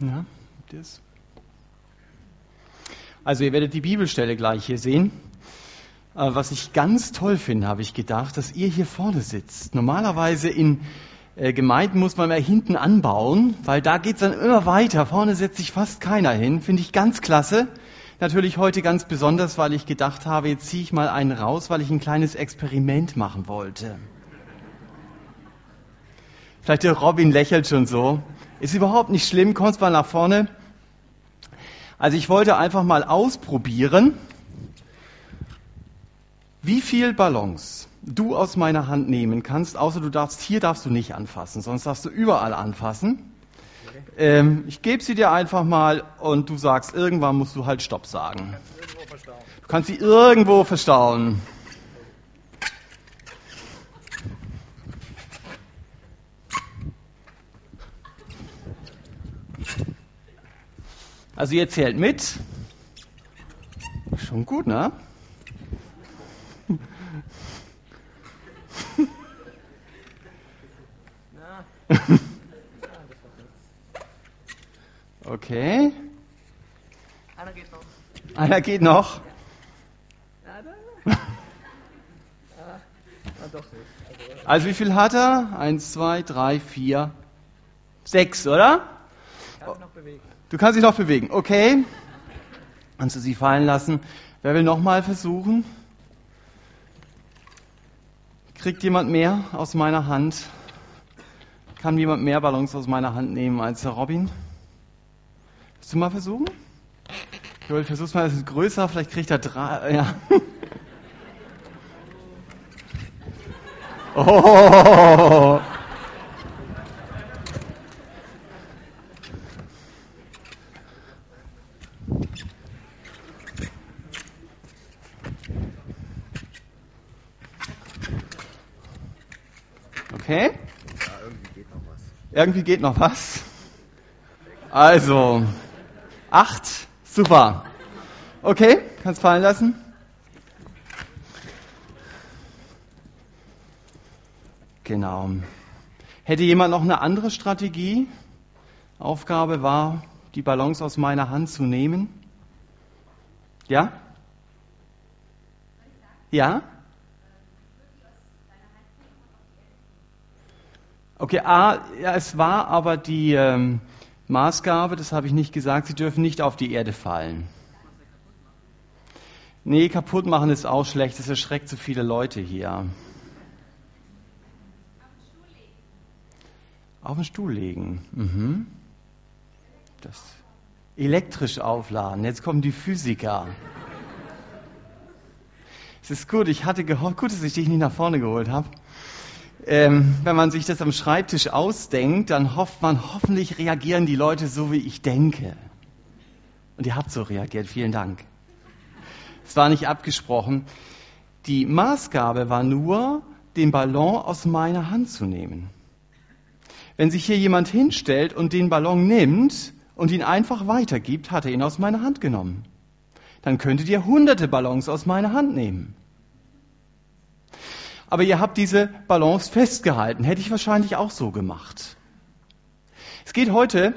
Ja, das. Also ihr werdet die Bibelstelle gleich hier sehen. Äh, was ich ganz toll finde, habe ich gedacht, dass ihr hier vorne sitzt. Normalerweise in äh, Gemeinden muss man mehr hinten anbauen, weil da geht's dann immer weiter. Vorne setzt sich fast keiner hin. Finde ich ganz klasse. Natürlich heute ganz besonders, weil ich gedacht habe, jetzt ziehe ich mal einen raus, weil ich ein kleines Experiment machen wollte. Vielleicht der Robin lächelt schon so. Ist überhaupt nicht schlimm, kommst mal nach vorne. Also ich wollte einfach mal ausprobieren, wie viel Ballons du aus meiner Hand nehmen kannst, außer du darfst, hier darfst du nicht anfassen, sonst darfst du überall anfassen. Ähm, ich gebe sie dir einfach mal und du sagst, irgendwann musst du halt Stopp sagen. Du kannst sie irgendwo verstauen. Also ihr zählt mit. Schon gut, ne? Okay. Einer geht noch. Einer geht noch. Also wie viel hat er? Eins, zwei, drei, vier, sechs, oder? Du kannst dich noch bewegen. Okay. Kannst du sie fallen lassen. Wer will nochmal versuchen? Kriegt jemand mehr aus meiner Hand? Kann jemand mehr Ballons aus meiner Hand nehmen als der Robin? Willst du mal versuchen? Joel, versuch's mal, es ist größer, vielleicht kriegt er drei. Ja. Oh. Okay. Ja, irgendwie geht noch was. Irgendwie geht noch was. Also, acht, super. Okay, kannst fallen lassen. Genau. Hätte jemand noch eine andere Strategie? Aufgabe war, die Balance aus meiner Hand zu nehmen. Ja? Ja? Okay, A, ja, es war aber die ähm, Maßgabe, das habe ich nicht gesagt, sie dürfen nicht auf die Erde fallen. Nee, kaputt machen ist auch schlecht, das erschreckt so viele Leute hier. Auf den Stuhl legen. Mhm. Das elektrisch aufladen. Jetzt kommen die Physiker. Es ist gut, ich hatte gehofft, gut, dass ich dich nicht nach vorne geholt habe. Ähm, wenn man sich das am Schreibtisch ausdenkt, dann hofft man, hoffentlich reagieren die Leute so, wie ich denke. Und ihr habt so reagiert, vielen Dank. Es war nicht abgesprochen. Die Maßgabe war nur, den Ballon aus meiner Hand zu nehmen. Wenn sich hier jemand hinstellt und den Ballon nimmt und ihn einfach weitergibt, hat er ihn aus meiner Hand genommen. Dann könntet ihr hunderte Ballons aus meiner Hand nehmen aber ihr habt diese Balance festgehalten. Hätte ich wahrscheinlich auch so gemacht. Es geht heute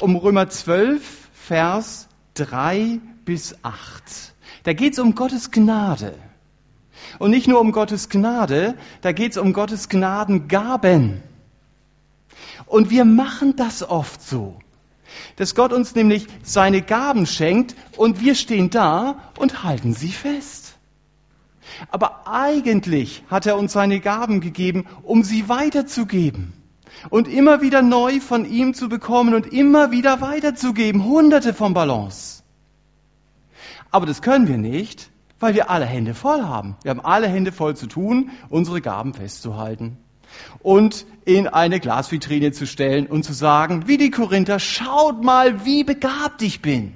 um Römer 12, Vers 3 bis 8. Da geht es um Gottes Gnade. Und nicht nur um Gottes Gnade, da geht es um Gottes Gnadengaben. Und wir machen das oft so, dass Gott uns nämlich seine Gaben schenkt und wir stehen da und halten sie fest. Aber eigentlich hat er uns seine Gaben gegeben, um sie weiterzugeben. Und immer wieder neu von ihm zu bekommen und immer wieder weiterzugeben. Hunderte von Ballons. Aber das können wir nicht, weil wir alle Hände voll haben. Wir haben alle Hände voll zu tun, unsere Gaben festzuhalten. Und in eine Glasvitrine zu stellen und zu sagen, wie die Korinther, schaut mal, wie begabt ich bin.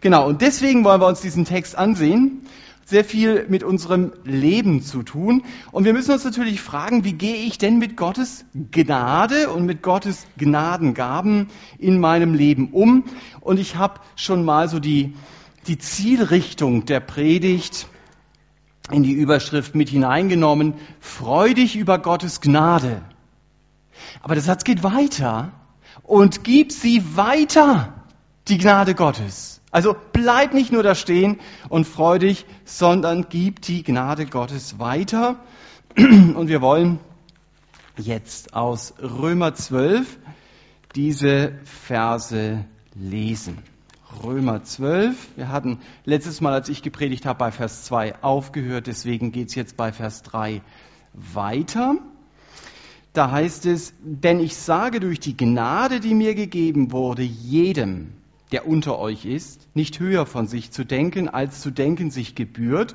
Genau, und deswegen wollen wir uns diesen Text ansehen sehr viel mit unserem Leben zu tun. Und wir müssen uns natürlich fragen, wie gehe ich denn mit Gottes Gnade und mit Gottes Gnadengaben in meinem Leben um? Und ich habe schon mal so die, die Zielrichtung der Predigt in die Überschrift mit hineingenommen. Freu dich über Gottes Gnade. Aber der Satz geht weiter. und gib sie weiter, die Gnade Gottes. Also bleib nicht nur da stehen und freu dich, sondern gib die Gnade Gottes weiter. Und wir wollen jetzt aus Römer 12 diese Verse lesen. Römer 12. Wir hatten letztes Mal, als ich gepredigt habe, bei Vers 2 aufgehört, deswegen geht es jetzt bei Vers 3 weiter. Da heißt es, denn ich sage durch die Gnade, die mir gegeben wurde, jedem, der unter euch ist, nicht höher von sich zu denken, als zu denken sich gebührt,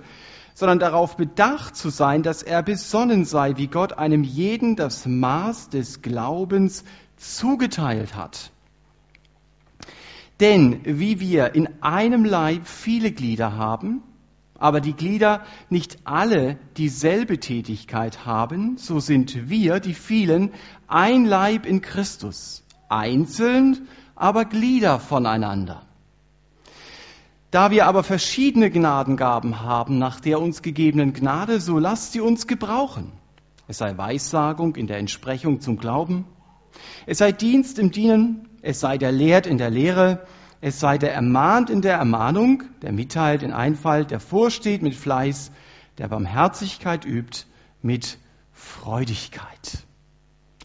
sondern darauf bedacht zu sein, dass er besonnen sei, wie Gott einem jeden das Maß des Glaubens zugeteilt hat. Denn wie wir in einem Leib viele Glieder haben, aber die Glieder nicht alle dieselbe Tätigkeit haben, so sind wir, die vielen, ein Leib in Christus, einzeln, aber Glieder voneinander. Da wir aber verschiedene Gnadengaben haben nach der uns gegebenen Gnade, so lasst sie uns gebrauchen. Es sei Weissagung in der Entsprechung zum Glauben, es sei Dienst im Dienen, es sei der Lehrt in der Lehre, es sei der ermahnt in der Ermahnung, der mitteilt in Einfall, der vorsteht mit Fleiß, der Barmherzigkeit übt mit Freudigkeit.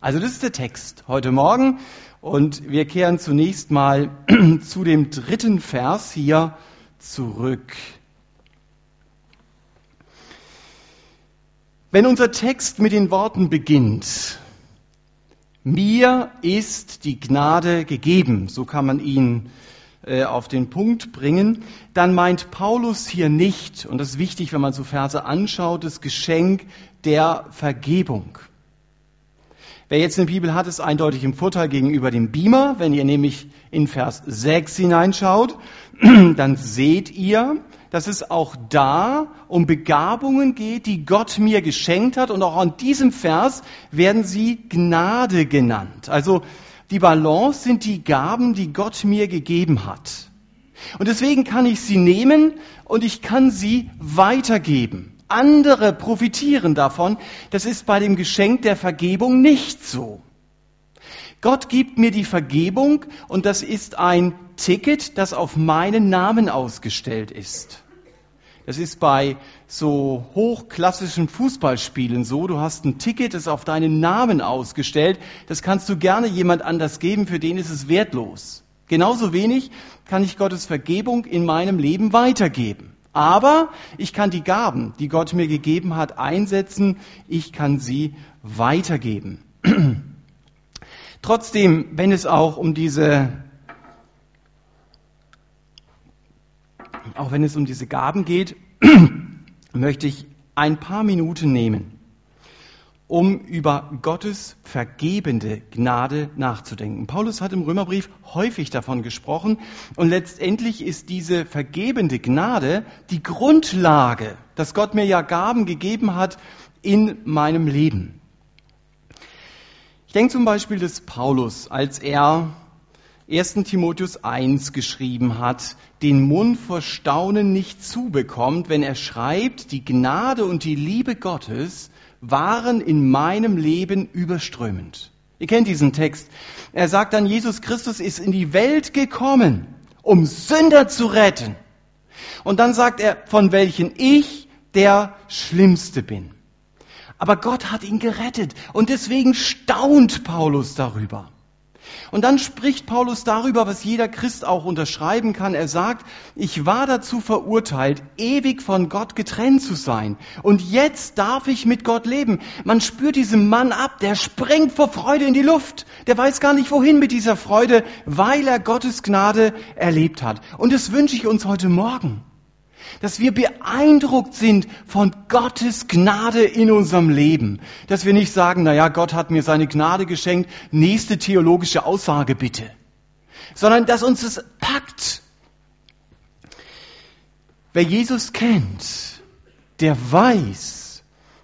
Also das ist der Text heute Morgen und wir kehren zunächst mal zu dem dritten Vers hier zurück. Wenn unser Text mit den Worten beginnt, mir ist die Gnade gegeben, so kann man ihn äh, auf den Punkt bringen, dann meint Paulus hier nicht, und das ist wichtig, wenn man so Verse anschaut, das Geschenk der Vergebung. Wer jetzt eine Bibel hat, ist eindeutig im Vorteil gegenüber dem Beamer. Wenn ihr nämlich in Vers 6 hineinschaut, dann seht ihr, dass es auch da um Begabungen geht, die Gott mir geschenkt hat. Und auch an diesem Vers werden sie Gnade genannt. Also die Balance sind die Gaben, die Gott mir gegeben hat. Und deswegen kann ich sie nehmen und ich kann sie weitergeben. Andere profitieren davon. Das ist bei dem Geschenk der Vergebung nicht so. Gott gibt mir die Vergebung und das ist ein Ticket, das auf meinen Namen ausgestellt ist. Das ist bei so hochklassischen Fußballspielen so. Du hast ein Ticket, das auf deinen Namen ausgestellt. Das kannst du gerne jemand anders geben, für den ist es wertlos. Genauso wenig kann ich Gottes Vergebung in meinem Leben weitergeben. Aber ich kann die Gaben, die Gott mir gegeben hat, einsetzen. Ich kann sie weitergeben. Trotzdem, wenn es auch um diese, auch wenn es um diese Gaben geht, möchte ich ein paar Minuten nehmen, um über Gottes vergebende Gnade nachzudenken. Paulus hat im Römerbrief häufig davon gesprochen und letztendlich ist diese vergebende Gnade die Grundlage, dass Gott mir ja Gaben gegeben hat in meinem Leben. Ich denke zum Beispiel des Paulus, als er 1. Timotheus 1 geschrieben hat, den Mund vor Staunen nicht zubekommt, wenn er schreibt, die Gnade und die Liebe Gottes waren in meinem Leben überströmend. Ihr kennt diesen Text. Er sagt dann, Jesus Christus ist in die Welt gekommen, um Sünder zu retten. Und dann sagt er, von welchen ich der Schlimmste bin. Aber Gott hat ihn gerettet und deswegen staunt Paulus darüber. Und dann spricht Paulus darüber, was jeder Christ auch unterschreiben kann. Er sagt, ich war dazu verurteilt, ewig von Gott getrennt zu sein. Und jetzt darf ich mit Gott leben. Man spürt diesem Mann ab, der springt vor Freude in die Luft. Der weiß gar nicht wohin mit dieser Freude, weil er Gottes Gnade erlebt hat. Und das wünsche ich uns heute Morgen dass wir beeindruckt sind von Gottes Gnade in unserem Leben. Dass wir nicht sagen, na ja, Gott hat mir seine Gnade geschenkt, nächste theologische Aussage bitte. Sondern dass uns es packt. Wer Jesus kennt, der weiß,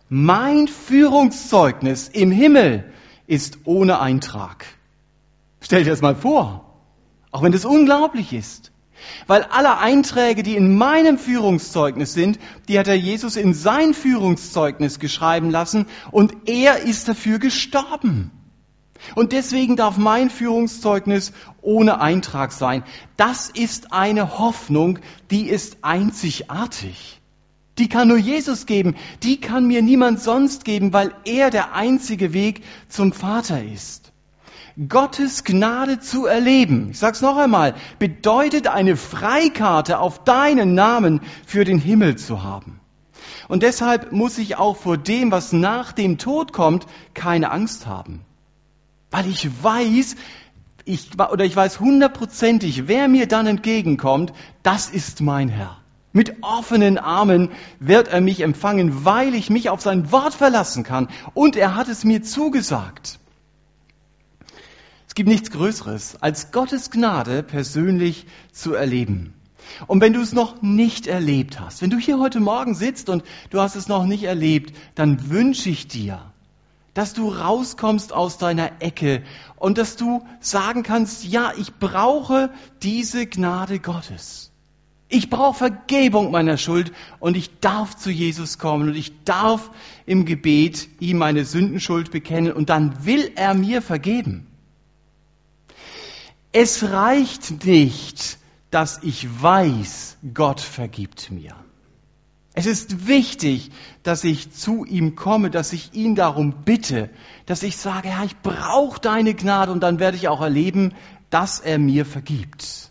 mein Führungszeugnis im Himmel ist ohne Eintrag. Stell dir das mal vor. Auch wenn das unglaublich ist. Weil alle Einträge, die in meinem Führungszeugnis sind, die hat der Jesus in sein Führungszeugnis geschreiben lassen und er ist dafür gestorben. Und deswegen darf mein Führungszeugnis ohne Eintrag sein. Das ist eine Hoffnung, die ist einzigartig. Die kann nur Jesus geben. Die kann mir niemand sonst geben, weil er der einzige Weg zum Vater ist. Gottes Gnade zu erleben, ich sag's noch einmal, bedeutet eine Freikarte auf deinen Namen für den Himmel zu haben. Und deshalb muss ich auch vor dem, was nach dem Tod kommt, keine Angst haben. Weil ich weiß, ich, oder ich weiß hundertprozentig, wer mir dann entgegenkommt, das ist mein Herr. Mit offenen Armen wird er mich empfangen, weil ich mich auf sein Wort verlassen kann. Und er hat es mir zugesagt. Gibt nichts Größeres, als Gottes Gnade persönlich zu erleben. Und wenn du es noch nicht erlebt hast, wenn du hier heute Morgen sitzt und du hast es noch nicht erlebt, dann wünsche ich dir, dass du rauskommst aus deiner Ecke und dass du sagen kannst, ja, ich brauche diese Gnade Gottes. Ich brauche Vergebung meiner Schuld und ich darf zu Jesus kommen und ich darf im Gebet ihm meine Sündenschuld bekennen und dann will er mir vergeben. Es reicht nicht, dass ich weiß, Gott vergibt mir. Es ist wichtig, dass ich zu ihm komme, dass ich ihn darum bitte, dass ich sage, ja, ich brauche deine Gnade und dann werde ich auch erleben, dass er mir vergibt.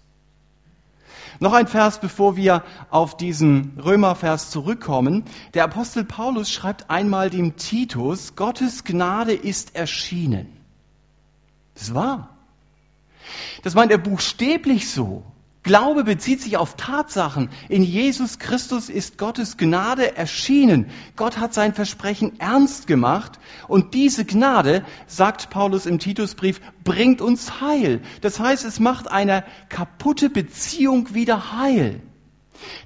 Noch ein Vers, bevor wir auf diesen Römervers zurückkommen. Der Apostel Paulus schreibt einmal dem Titus, Gottes Gnade ist erschienen. Das war. Das meint er buchstäblich so. Glaube bezieht sich auf Tatsachen. In Jesus Christus ist Gottes Gnade erschienen. Gott hat sein Versprechen ernst gemacht. Und diese Gnade, sagt Paulus im Titusbrief, bringt uns Heil. Das heißt, es macht eine kaputte Beziehung wieder heil.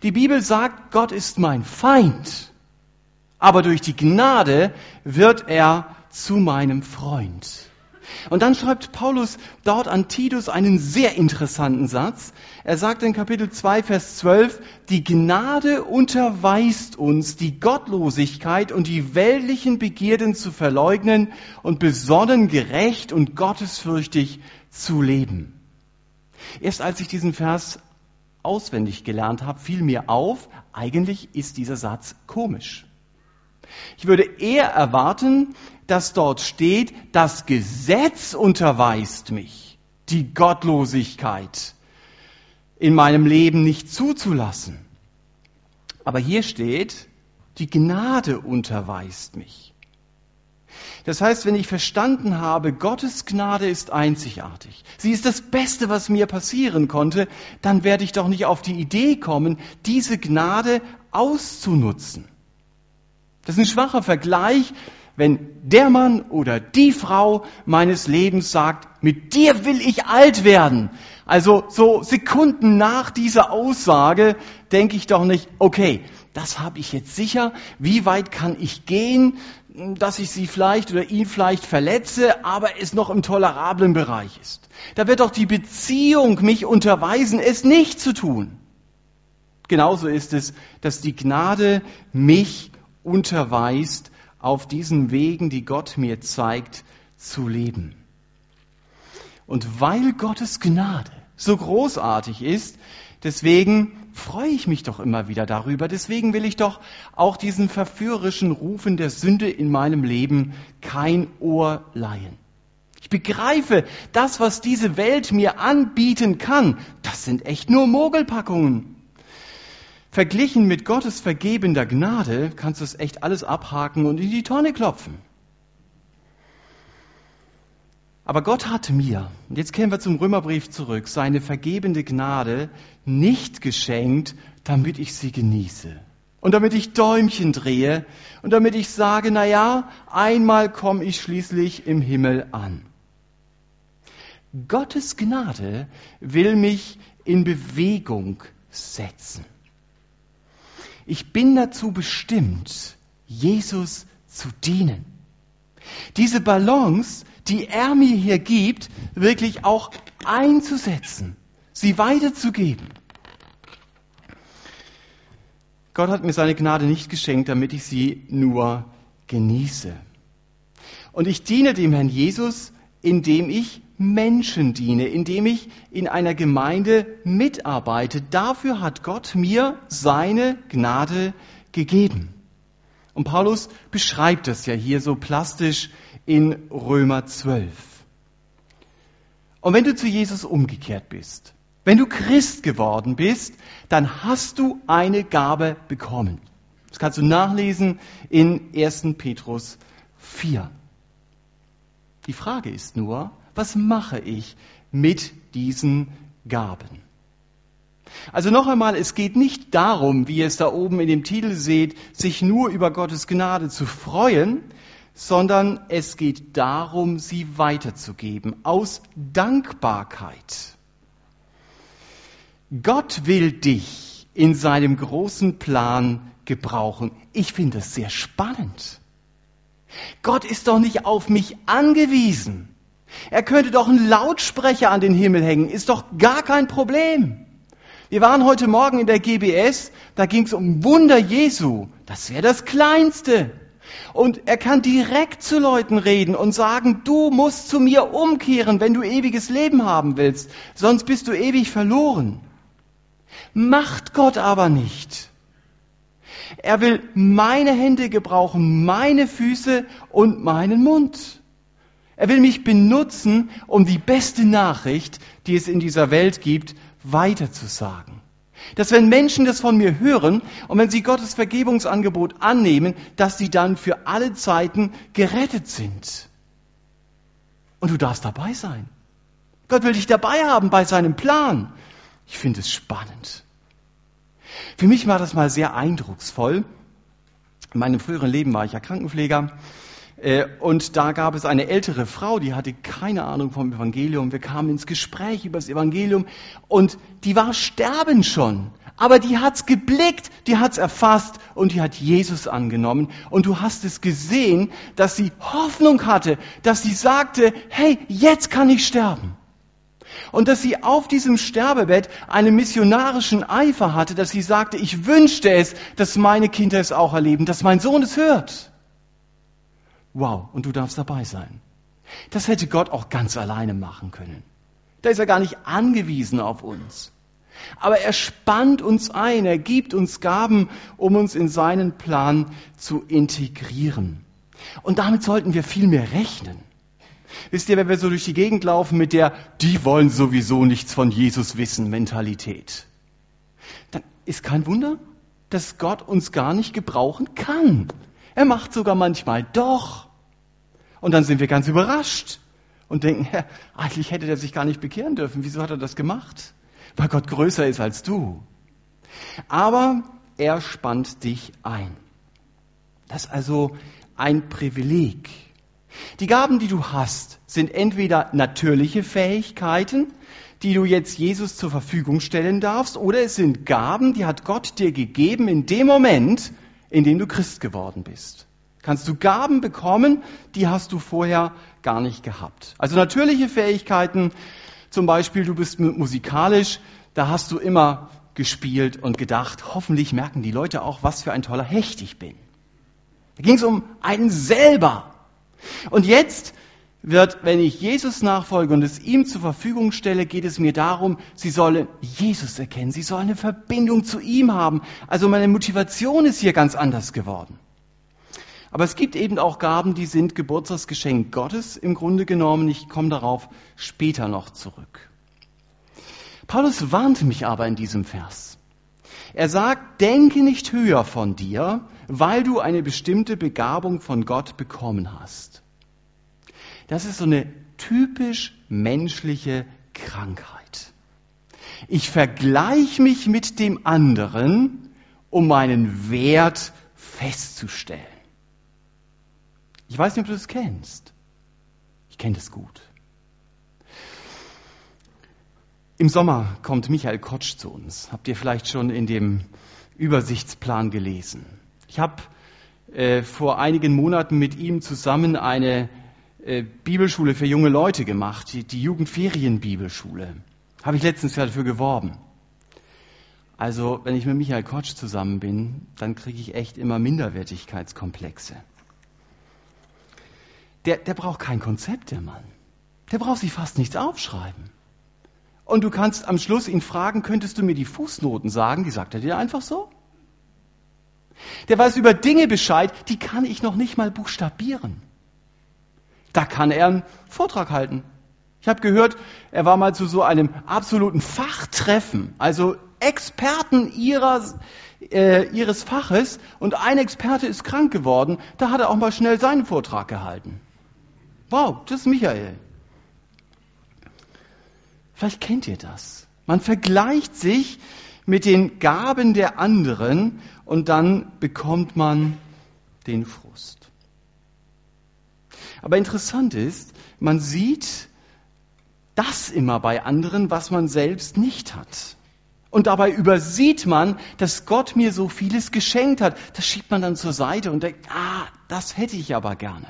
Die Bibel sagt, Gott ist mein Feind. Aber durch die Gnade wird er zu meinem Freund. Und dann schreibt Paulus dort an Titus einen sehr interessanten Satz. Er sagt in Kapitel 2, Vers 12, die Gnade unterweist uns, die Gottlosigkeit und die weltlichen Begierden zu verleugnen und besonnen, gerecht und gottesfürchtig zu leben. Erst als ich diesen Vers auswendig gelernt habe, fiel mir auf, eigentlich ist dieser Satz komisch. Ich würde eher erwarten, dass dort steht, das Gesetz unterweist mich, die Gottlosigkeit in meinem Leben nicht zuzulassen. Aber hier steht, die Gnade unterweist mich. Das heißt, wenn ich verstanden habe, Gottes Gnade ist einzigartig, sie ist das Beste, was mir passieren konnte, dann werde ich doch nicht auf die Idee kommen, diese Gnade auszunutzen. Das ist ein schwacher Vergleich wenn der Mann oder die Frau meines Lebens sagt, mit dir will ich alt werden. Also so Sekunden nach dieser Aussage denke ich doch nicht, okay, das habe ich jetzt sicher, wie weit kann ich gehen, dass ich sie vielleicht oder ihn vielleicht verletze, aber es noch im tolerablen Bereich ist. Da wird doch die Beziehung mich unterweisen, es nicht zu tun. Genauso ist es, dass die Gnade mich unterweist, auf diesen Wegen, die Gott mir zeigt, zu leben. Und weil Gottes Gnade so großartig ist, deswegen freue ich mich doch immer wieder darüber. Deswegen will ich doch auch diesen verführerischen Rufen der Sünde in meinem Leben kein Ohr leihen. Ich begreife, das, was diese Welt mir anbieten kann, das sind echt nur Mogelpackungen. Verglichen mit Gottes vergebender Gnade kannst du es echt alles abhaken und in die Tonne klopfen. Aber Gott hat mir, und jetzt kehren wir zum Römerbrief zurück, seine vergebende Gnade nicht geschenkt, damit ich sie genieße. Und damit ich Däumchen drehe und damit ich sage, na ja, einmal komme ich schließlich im Himmel an. Gottes Gnade will mich in Bewegung setzen. Ich bin dazu bestimmt, Jesus zu dienen. Diese Balance, die er mir hier gibt, wirklich auch einzusetzen, sie weiterzugeben. Gott hat mir seine Gnade nicht geschenkt, damit ich sie nur genieße. Und ich diene dem Herrn Jesus indem ich Menschen diene, indem ich in einer Gemeinde mitarbeite. Dafür hat Gott mir seine Gnade gegeben. Und Paulus beschreibt das ja hier so plastisch in Römer 12. Und wenn du zu Jesus umgekehrt bist, wenn du Christ geworden bist, dann hast du eine Gabe bekommen. Das kannst du nachlesen in 1. Petrus 4. Die Frage ist nur, was mache ich mit diesen Gaben? Also noch einmal, es geht nicht darum, wie ihr es da oben in dem Titel seht, sich nur über Gottes Gnade zu freuen, sondern es geht darum, sie weiterzugeben aus Dankbarkeit. Gott will dich in seinem großen Plan gebrauchen. Ich finde es sehr spannend. Gott ist doch nicht auf mich angewiesen. Er könnte doch einen Lautsprecher an den Himmel hängen, ist doch gar kein Problem. Wir waren heute Morgen in der GBS, da ging es um Wunder Jesu. Das wäre das Kleinste. Und er kann direkt zu Leuten reden und sagen, du musst zu mir umkehren, wenn du ewiges Leben haben willst, sonst bist du ewig verloren. Macht Gott aber nicht. Er will meine Hände gebrauchen, meine Füße und meinen Mund. Er will mich benutzen, um die beste Nachricht, die es in dieser Welt gibt, weiterzusagen. Dass wenn Menschen das von mir hören und wenn sie Gottes Vergebungsangebot annehmen, dass sie dann für alle Zeiten gerettet sind. Und du darfst dabei sein. Gott will dich dabei haben bei seinem Plan. Ich finde es spannend. Für mich war das mal sehr eindrucksvoll. In meinem früheren Leben war ich ja Krankenpfleger. Äh, und da gab es eine ältere Frau, die hatte keine Ahnung vom Evangelium. Wir kamen ins Gespräch über das Evangelium und die war sterben schon. Aber die hat's geblickt, die hat's erfasst und die hat Jesus angenommen. Und du hast es gesehen, dass sie Hoffnung hatte, dass sie sagte, hey, jetzt kann ich sterben. Und dass sie auf diesem Sterbebett einen missionarischen Eifer hatte, dass sie sagte, ich wünschte es, dass meine Kinder es auch erleben, dass mein Sohn es hört. Wow, und du darfst dabei sein. Das hätte Gott auch ganz alleine machen können. Da ist er gar nicht angewiesen auf uns. Aber er spannt uns ein, er gibt uns Gaben, um uns in seinen Plan zu integrieren. Und damit sollten wir viel mehr rechnen. Wisst ihr, wenn wir so durch die Gegend laufen mit der, die wollen sowieso nichts von Jesus wissen, Mentalität, dann ist kein Wunder, dass Gott uns gar nicht gebrauchen kann. Er macht sogar manchmal doch. Und dann sind wir ganz überrascht und denken, Herr, eigentlich hätte er sich gar nicht bekehren dürfen. Wieso hat er das gemacht? Weil Gott größer ist als du. Aber er spannt dich ein. Das ist also ein Privileg. Die Gaben, die du hast, sind entweder natürliche Fähigkeiten, die du jetzt Jesus zur Verfügung stellen darfst, oder es sind Gaben, die hat Gott dir gegeben in dem Moment, in dem du Christ geworden bist. Kannst du Gaben bekommen, die hast du vorher gar nicht gehabt. Also natürliche Fähigkeiten, zum Beispiel du bist musikalisch, da hast du immer gespielt und gedacht, hoffentlich merken die Leute auch, was für ein toller Hecht ich bin. Da ging es um einen selber. Und jetzt wird, wenn ich Jesus nachfolge und es ihm zur Verfügung stelle, geht es mir darum, sie sollen Jesus erkennen, sie sollen eine Verbindung zu ihm haben. Also meine Motivation ist hier ganz anders geworden. Aber es gibt eben auch Gaben, die sind Geburtstagsgeschenk Gottes im Grunde genommen. Ich komme darauf später noch zurück. Paulus warnt mich aber in diesem Vers. Er sagt, denke nicht höher von dir, weil du eine bestimmte Begabung von Gott bekommen hast. Das ist so eine typisch menschliche Krankheit. Ich vergleiche mich mit dem anderen, um meinen Wert festzustellen. Ich weiß nicht, ob du das kennst. Ich kenne das gut. Im Sommer kommt Michael Kotsch zu uns. Habt ihr vielleicht schon in dem Übersichtsplan gelesen? Ich habe äh, vor einigen Monaten mit ihm zusammen eine äh, Bibelschule für junge Leute gemacht, die, die Jugendferienbibelschule. Habe ich letztens dafür geworben. Also, wenn ich mit Michael Kotsch zusammen bin, dann kriege ich echt immer Minderwertigkeitskomplexe. Der, der braucht kein Konzept, der Mann. der braucht sich fast nichts aufschreiben. Und du kannst am Schluss ihn fragen, könntest du mir die Fußnoten sagen? Die sagt er dir einfach so. Der weiß über Dinge Bescheid, die kann ich noch nicht mal buchstabieren. Da kann er einen Vortrag halten. Ich habe gehört, er war mal zu so einem absoluten Fachtreffen, also Experten ihrer, äh, ihres Faches und ein Experte ist krank geworden, da hat er auch mal schnell seinen Vortrag gehalten. Wow, das ist Michael. Vielleicht kennt ihr das. Man vergleicht sich mit den Gaben der anderen und dann bekommt man den Frust. Aber interessant ist, man sieht das immer bei anderen, was man selbst nicht hat. Und dabei übersieht man, dass Gott mir so vieles geschenkt hat. Das schiebt man dann zur Seite und denkt, ah, das hätte ich aber gerne.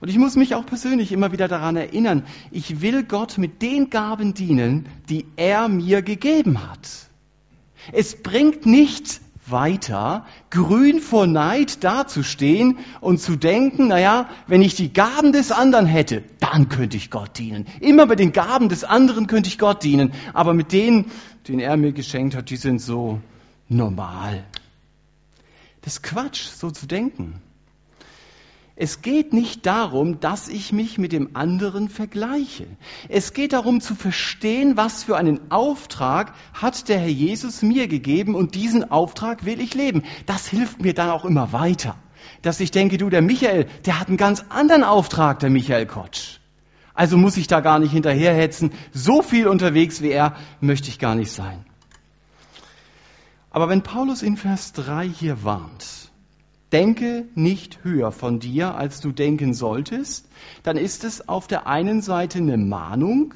Und ich muss mich auch persönlich immer wieder daran erinnern, ich will Gott mit den Gaben dienen, die er mir gegeben hat. Es bringt nichts weiter, grün vor Neid dazustehen und zu denken, naja, wenn ich die Gaben des anderen hätte, dann könnte ich Gott dienen. Immer bei den Gaben des anderen könnte ich Gott dienen, aber mit denen, den er mir geschenkt hat, die sind so normal. Das Quatsch, so zu denken. Es geht nicht darum, dass ich mich mit dem anderen vergleiche. Es geht darum zu verstehen, was für einen Auftrag hat der Herr Jesus mir gegeben und diesen Auftrag will ich leben. Das hilft mir dann auch immer weiter. Dass ich denke, du, der Michael, der hat einen ganz anderen Auftrag, der Michael Kotsch. Also muss ich da gar nicht hinterherhetzen. So viel unterwegs wie er möchte ich gar nicht sein. Aber wenn Paulus in Vers 3 hier warnt, denke nicht höher von dir, als du denken solltest, dann ist es auf der einen Seite eine Mahnung,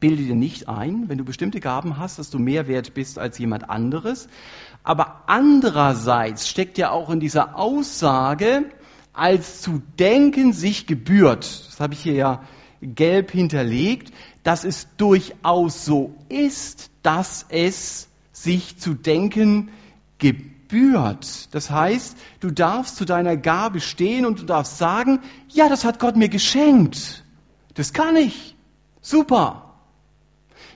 bilde dir nicht ein, wenn du bestimmte Gaben hast, dass du mehr wert bist als jemand anderes. Aber andererseits steckt ja auch in dieser Aussage, als zu denken sich gebührt, das habe ich hier ja gelb hinterlegt, dass es durchaus so ist, dass es sich zu denken gebührt gebührt. Das heißt, du darfst zu deiner Gabe stehen und du darfst sagen, ja, das hat Gott mir geschenkt. Das kann ich. Super.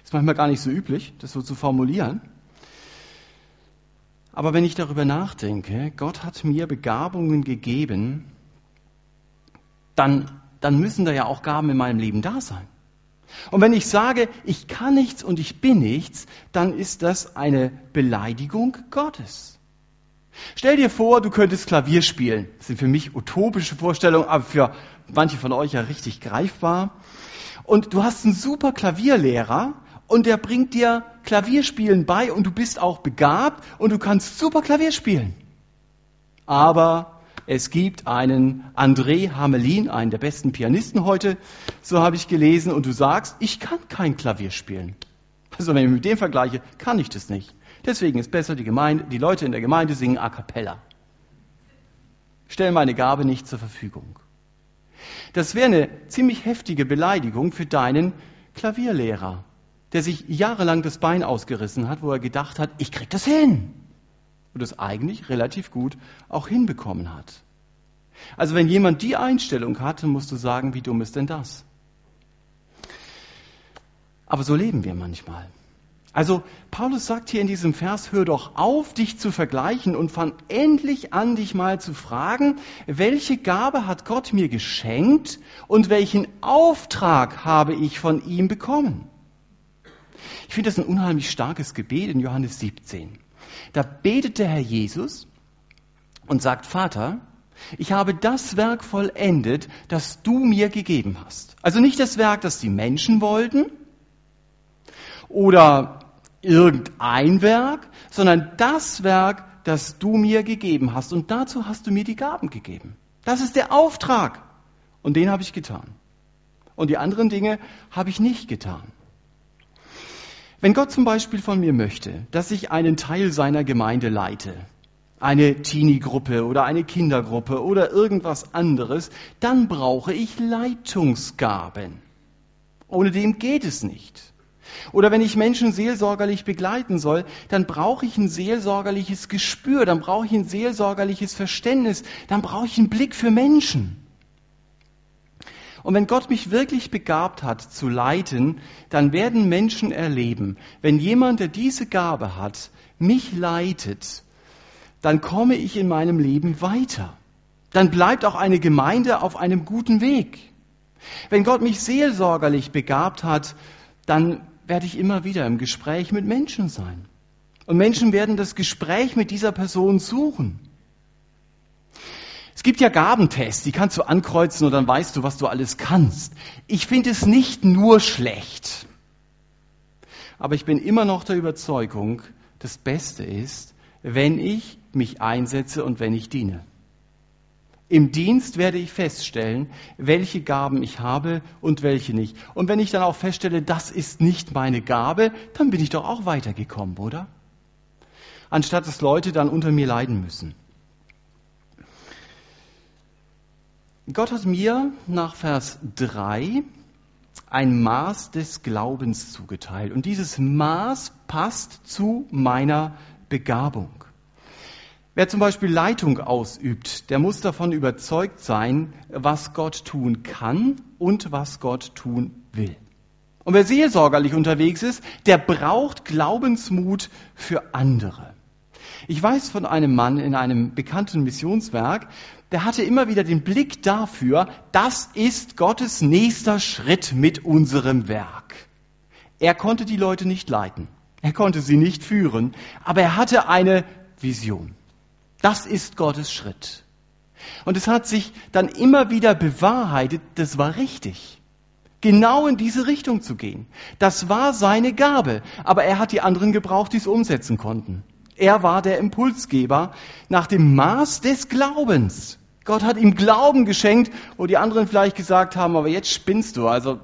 Ist manchmal gar nicht so üblich, das so zu formulieren. Aber wenn ich darüber nachdenke, Gott hat mir Begabungen gegeben, dann, dann müssen da ja auch Gaben in meinem Leben da sein. Und wenn ich sage, ich kann nichts und ich bin nichts, dann ist das eine Beleidigung Gottes. Stell dir vor, du könntest Klavier spielen. Das sind für mich utopische Vorstellungen, aber für manche von euch ja richtig greifbar. Und du hast einen super Klavierlehrer und der bringt dir Klavierspielen bei und du bist auch begabt und du kannst super Klavier spielen. Aber es gibt einen André Hamelin, einen der besten Pianisten heute, so habe ich gelesen, und du sagst, ich kann kein Klavier spielen. Also wenn ich mit dem vergleiche, kann ich das nicht. Deswegen ist besser, die, Gemeinde, die Leute in der Gemeinde singen a cappella. Stell meine Gabe nicht zur Verfügung. Das wäre eine ziemlich heftige Beleidigung für deinen Klavierlehrer, der sich jahrelang das Bein ausgerissen hat, wo er gedacht hat, ich krieg das hin. Und das eigentlich relativ gut auch hinbekommen hat. Also wenn jemand die Einstellung hat, dann musst du sagen, wie dumm ist denn das? Aber so leben wir manchmal. Also Paulus sagt hier in diesem Vers, hör doch auf, dich zu vergleichen und fang endlich an, dich mal zu fragen, welche Gabe hat Gott mir geschenkt und welchen Auftrag habe ich von ihm bekommen? Ich finde das ein unheimlich starkes Gebet in Johannes 17. Da betet der Herr Jesus und sagt, Vater, ich habe das Werk vollendet, das du mir gegeben hast. Also nicht das Werk, das die Menschen wollten, oder irgendein Werk, sondern das Werk, das du mir gegeben hast. Und dazu hast du mir die Gaben gegeben. Das ist der Auftrag. Und den habe ich getan. Und die anderen Dinge habe ich nicht getan. Wenn Gott zum Beispiel von mir möchte, dass ich einen Teil seiner Gemeinde leite, eine Teenie-Gruppe oder eine Kindergruppe oder irgendwas anderes, dann brauche ich Leitungsgaben. Ohne dem geht es nicht. Oder wenn ich Menschen seelsorgerlich begleiten soll, dann brauche ich ein seelsorgerliches Gespür, dann brauche ich ein seelsorgerliches Verständnis, dann brauche ich einen Blick für Menschen. Und wenn Gott mich wirklich begabt hat zu leiten, dann werden Menschen erleben, wenn jemand, der diese Gabe hat, mich leitet, dann komme ich in meinem Leben weiter. Dann bleibt auch eine Gemeinde auf einem guten Weg. Wenn Gott mich seelsorgerlich begabt hat, dann werde ich immer wieder im Gespräch mit Menschen sein. Und Menschen werden das Gespräch mit dieser Person suchen. Es gibt ja Gabentests, die kannst du ankreuzen und dann weißt du, was du alles kannst. Ich finde es nicht nur schlecht, aber ich bin immer noch der Überzeugung, das Beste ist, wenn ich mich einsetze und wenn ich diene. Im Dienst werde ich feststellen, welche Gaben ich habe und welche nicht. Und wenn ich dann auch feststelle, das ist nicht meine Gabe, dann bin ich doch auch weitergekommen, oder? Anstatt dass Leute dann unter mir leiden müssen. Gott hat mir nach Vers 3 ein Maß des Glaubens zugeteilt. Und dieses Maß passt zu meiner Begabung. Wer zum Beispiel Leitung ausübt, der muss davon überzeugt sein, was Gott tun kann und was Gott tun will. Und wer seelsorgerlich unterwegs ist, der braucht Glaubensmut für andere. Ich weiß von einem Mann in einem bekannten Missionswerk, der hatte immer wieder den Blick dafür, das ist Gottes nächster Schritt mit unserem Werk. Er konnte die Leute nicht leiten, er konnte sie nicht führen, aber er hatte eine Vision. Das ist Gottes Schritt. Und es hat sich dann immer wieder bewahrheitet, das war richtig. Genau in diese Richtung zu gehen. Das war seine Gabe, aber er hat die anderen gebraucht, die es umsetzen konnten. Er war der Impulsgeber nach dem Maß des Glaubens. Gott hat ihm Glauben geschenkt, wo die anderen vielleicht gesagt haben, aber jetzt spinnst du. Also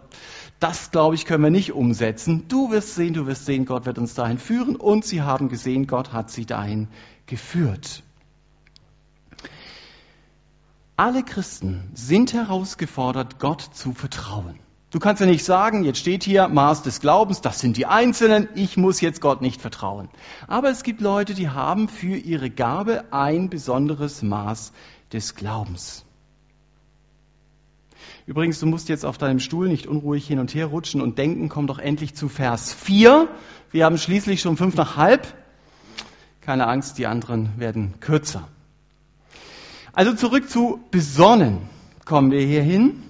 das, glaube ich, können wir nicht umsetzen. Du wirst sehen, du wirst sehen, Gott wird uns dahin führen. Und sie haben gesehen, Gott hat sie dahin geführt. Alle Christen sind herausgefordert, Gott zu vertrauen. Du kannst ja nicht sagen, jetzt steht hier Maß des Glaubens, das sind die Einzelnen, ich muss jetzt Gott nicht vertrauen. Aber es gibt Leute, die haben für ihre Gabe ein besonderes Maß des Glaubens. Übrigens, du musst jetzt auf deinem Stuhl nicht unruhig hin und her rutschen und denken, komm doch endlich zu Vers 4. Wir haben schließlich schon fünf nach halb. Keine Angst, die anderen werden kürzer. Also zurück zu besonnen kommen wir hier hin.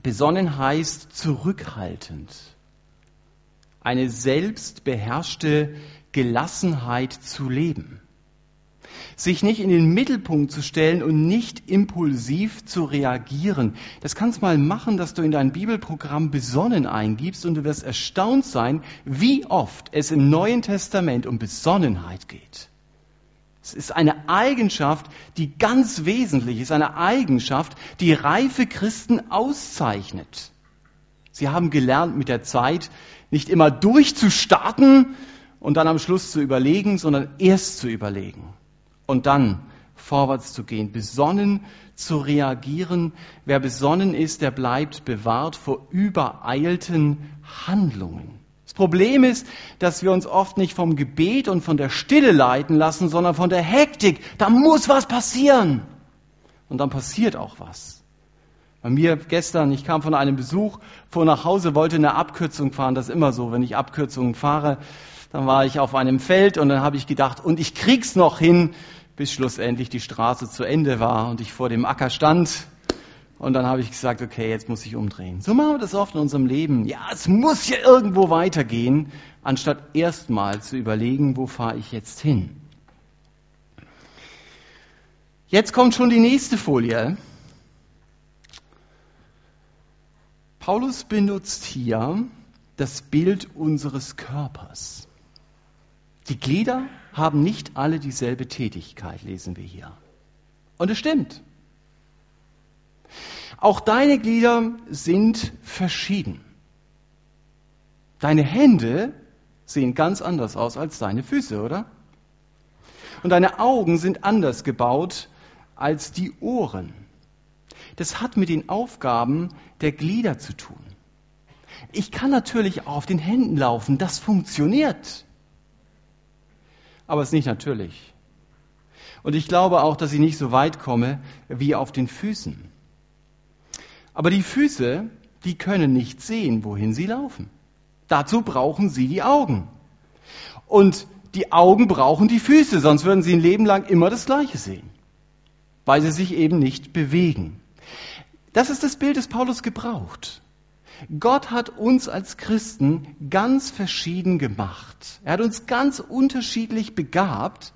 Besonnen heißt zurückhaltend. Eine selbstbeherrschte Gelassenheit zu leben sich nicht in den Mittelpunkt zu stellen und nicht impulsiv zu reagieren. Das kannst mal machen, dass du in dein Bibelprogramm besonnen eingibst und du wirst erstaunt sein, wie oft es im Neuen Testament um Besonnenheit geht. Es ist eine Eigenschaft, die ganz wesentlich ist, eine Eigenschaft, die reife Christen auszeichnet. Sie haben gelernt, mit der Zeit nicht immer durchzustarten und dann am Schluss zu überlegen, sondern erst zu überlegen und dann vorwärts zu gehen, besonnen zu reagieren. Wer besonnen ist, der bleibt bewahrt vor übereilten Handlungen. Das Problem ist, dass wir uns oft nicht vom Gebet und von der Stille leiten lassen, sondern von der Hektik. Da muss was passieren. Und dann passiert auch was. Bei mir gestern, ich kam von einem Besuch, fuhr nach Hause, wollte eine Abkürzung fahren. Das ist immer so, wenn ich Abkürzungen fahre. Dann war ich auf einem Feld und dann habe ich gedacht, und ich krieg's noch hin, bis schlussendlich die Straße zu Ende war und ich vor dem Acker stand. Und dann habe ich gesagt, okay, jetzt muss ich umdrehen. So machen wir das oft in unserem Leben. Ja, es muss ja irgendwo weitergehen, anstatt erstmal zu überlegen, wo fahre ich jetzt hin. Jetzt kommt schon die nächste Folie. Paulus benutzt hier das Bild unseres Körpers. Die Glieder haben nicht alle dieselbe Tätigkeit, lesen wir hier. Und es stimmt. Auch deine Glieder sind verschieden. Deine Hände sehen ganz anders aus als deine Füße, oder? Und deine Augen sind anders gebaut als die Ohren. Das hat mit den Aufgaben der Glieder zu tun. Ich kann natürlich auch auf den Händen laufen, das funktioniert aber es ist nicht natürlich. Und ich glaube auch, dass ich nicht so weit komme wie auf den Füßen. Aber die Füße, die können nicht sehen, wohin sie laufen. Dazu brauchen sie die Augen. Und die Augen brauchen die Füße, sonst würden sie ein Leben lang immer das Gleiche sehen, weil sie sich eben nicht bewegen. Das ist das Bild, das Paulus gebraucht. Gott hat uns als Christen ganz verschieden gemacht. Er hat uns ganz unterschiedlich begabt.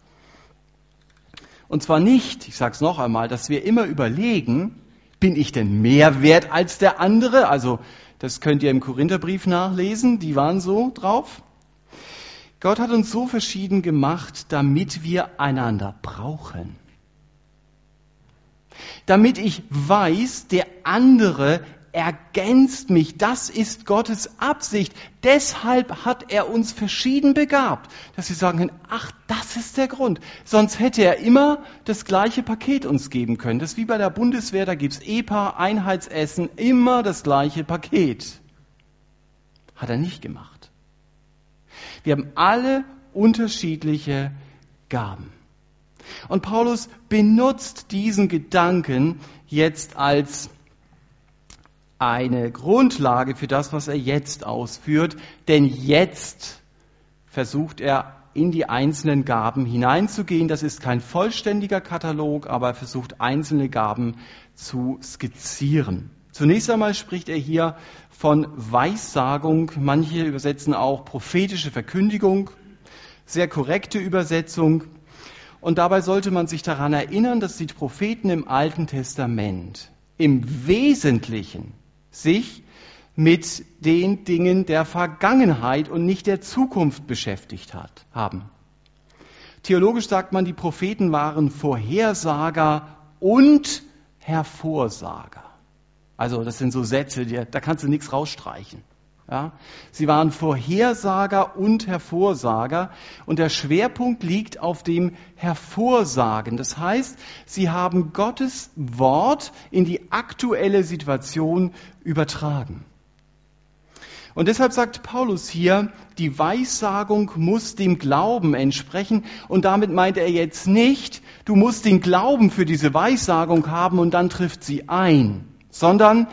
Und zwar nicht, ich sage es noch einmal, dass wir immer überlegen, bin ich denn mehr wert als der andere? Also das könnt ihr im Korintherbrief nachlesen, die waren so drauf. Gott hat uns so verschieden gemacht, damit wir einander brauchen. Damit ich weiß, der andere ergänzt mich. Das ist Gottes Absicht. Deshalb hat er uns verschieden begabt, dass sie sagen ach, das ist der Grund. Sonst hätte er immer das gleiche Paket uns geben können. Das ist wie bei der Bundeswehr, da gibt's EPA, Einheitsessen, immer das gleiche Paket. Hat er nicht gemacht. Wir haben alle unterschiedliche Gaben. Und Paulus benutzt diesen Gedanken jetzt als eine Grundlage für das, was er jetzt ausführt, denn jetzt versucht er in die einzelnen Gaben hineinzugehen. Das ist kein vollständiger Katalog, aber er versucht einzelne Gaben zu skizzieren. Zunächst einmal spricht er hier von Weissagung, manche übersetzen auch prophetische Verkündigung, sehr korrekte Übersetzung. Und dabei sollte man sich daran erinnern, dass die Propheten im Alten Testament im Wesentlichen sich mit den Dingen der Vergangenheit und nicht der Zukunft beschäftigt hat, haben. Theologisch sagt man, die Propheten waren Vorhersager und Hervorsager. Also das sind so Sätze, da kannst du nichts rausstreichen. Ja? Sie waren Vorhersager und Hervorsager und der Schwerpunkt liegt auf dem Hervorsagen. Das heißt, sie haben Gottes Wort in die aktuelle Situation übertragen. Und deshalb sagt Paulus hier, die Weissagung muss dem Glauben entsprechen. Und damit meint er jetzt nicht, du musst den Glauben für diese Weissagung haben und dann trifft sie ein, sondern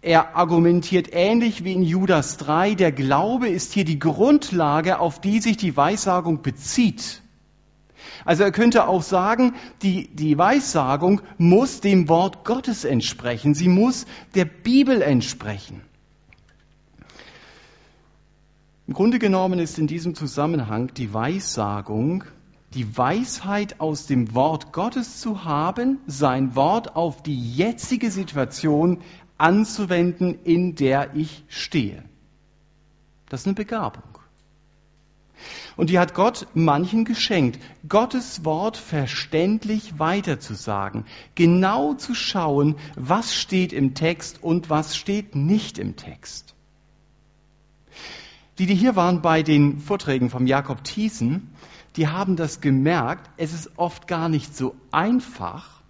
er argumentiert ähnlich wie in Judas 3, der Glaube ist hier die Grundlage, auf die sich die Weissagung bezieht. Also er könnte auch sagen, die, die Weissagung muss dem Wort Gottes entsprechen, sie muss der Bibel entsprechen. Im Grunde genommen ist in diesem Zusammenhang die Weissagung die Weisheit aus dem Wort Gottes zu haben, sein Wort auf die jetzige Situation anzuwenden, in der ich stehe. Das ist eine Begabung. Und die hat Gott manchen geschenkt, Gottes Wort verständlich weiterzusagen, genau zu schauen, was steht im Text und was steht nicht im Text. Die, die hier waren bei den Vorträgen vom Jakob Thiessen, die haben das gemerkt, es ist oft gar nicht so einfach,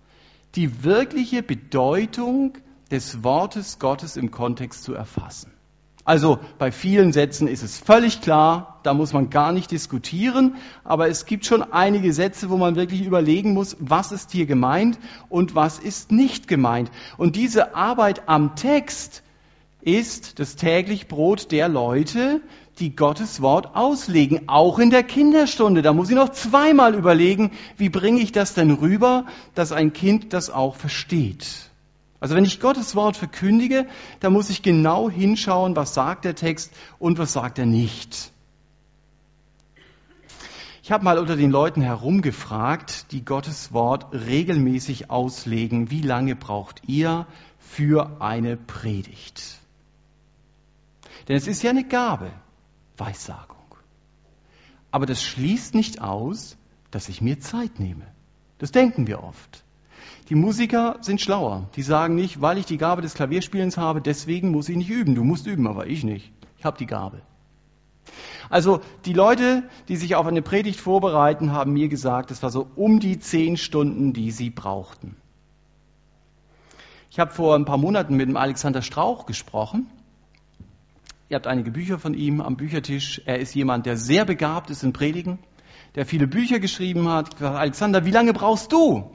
die wirkliche Bedeutung des Wortes Gottes im Kontext zu erfassen. Also bei vielen Sätzen ist es völlig klar, da muss man gar nicht diskutieren, aber es gibt schon einige Sätze, wo man wirklich überlegen muss, was ist hier gemeint und was ist nicht gemeint. Und diese Arbeit am Text ist das täglich Brot der Leute, die Gottes Wort auslegen, auch in der Kinderstunde. Da muss ich noch zweimal überlegen, wie bringe ich das denn rüber, dass ein Kind das auch versteht. Also wenn ich Gottes Wort verkündige, dann muss ich genau hinschauen, was sagt der Text und was sagt er nicht. Ich habe mal unter den Leuten herumgefragt, die Gottes Wort regelmäßig auslegen, wie lange braucht ihr für eine Predigt? Denn es ist ja eine Gabe, Weissagung. Aber das schließt nicht aus, dass ich mir Zeit nehme. Das denken wir oft. Die Musiker sind schlauer. Die sagen nicht, weil ich die Gabe des Klavierspielens habe, deswegen muss ich nicht üben. Du musst üben, aber ich nicht. Ich habe die Gabe. Also die Leute, die sich auf eine Predigt vorbereiten, haben mir gesagt, es war so um die zehn Stunden, die sie brauchten. Ich habe vor ein paar Monaten mit dem Alexander Strauch gesprochen. Ihr habt einige Bücher von ihm am Büchertisch. Er ist jemand, der sehr begabt ist in Predigen, der viele Bücher geschrieben hat. Alexander, wie lange brauchst du?